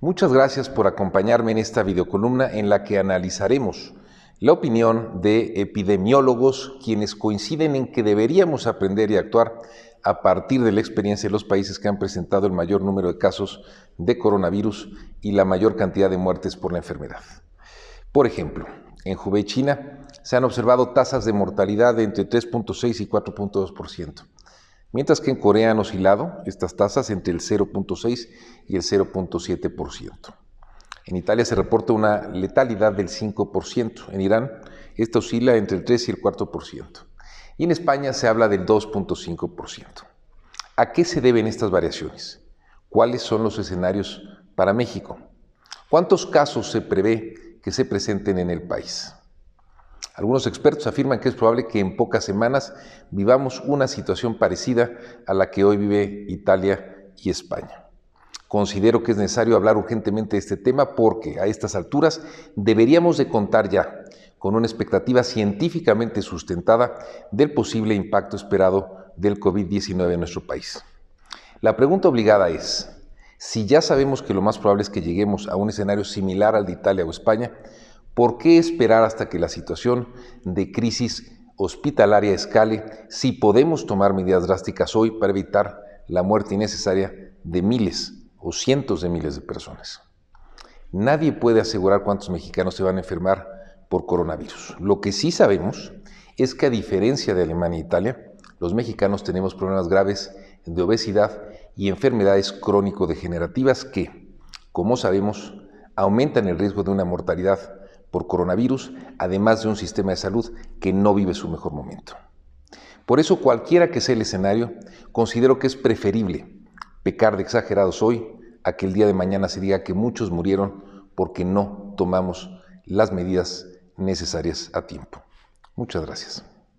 Muchas gracias por acompañarme en esta videocolumna en la que analizaremos la opinión de epidemiólogos quienes coinciden en que deberíamos aprender y actuar a partir de la experiencia de los países que han presentado el mayor número de casos de coronavirus y la mayor cantidad de muertes por la enfermedad. Por ejemplo, en Hubei, China, se han observado tasas de mortalidad de entre 3.6 y 4.2%, mientras que en Corea han oscilado estas tasas entre el 0.6 y el 0.7%. En Italia se reporta una letalidad del 5%, en Irán esta oscila entre el 3 y el 4%, y en España se habla del 2.5%. ¿A qué se deben estas variaciones? ¿Cuáles son los escenarios para México? ¿Cuántos casos se prevé que se presenten en el país? Algunos expertos afirman que es probable que en pocas semanas vivamos una situación parecida a la que hoy vive Italia y España. Considero que es necesario hablar urgentemente de este tema porque a estas alturas deberíamos de contar ya con una expectativa científicamente sustentada del posible impacto esperado del COVID-19 en nuestro país. La pregunta obligada es, si ya sabemos que lo más probable es que lleguemos a un escenario similar al de Italia o España, ¿Por qué esperar hasta que la situación de crisis hospitalaria escale si podemos tomar medidas drásticas hoy para evitar la muerte innecesaria de miles o cientos de miles de personas? Nadie puede asegurar cuántos mexicanos se van a enfermar por coronavirus. Lo que sí sabemos es que a diferencia de Alemania e Italia, los mexicanos tenemos problemas graves de obesidad y enfermedades crónico-degenerativas que, como sabemos, aumentan el riesgo de una mortalidad por coronavirus, además de un sistema de salud que no vive su mejor momento. Por eso, cualquiera que sea el escenario, considero que es preferible pecar de exagerados hoy a que el día de mañana se diga que muchos murieron porque no tomamos las medidas necesarias a tiempo. Muchas gracias.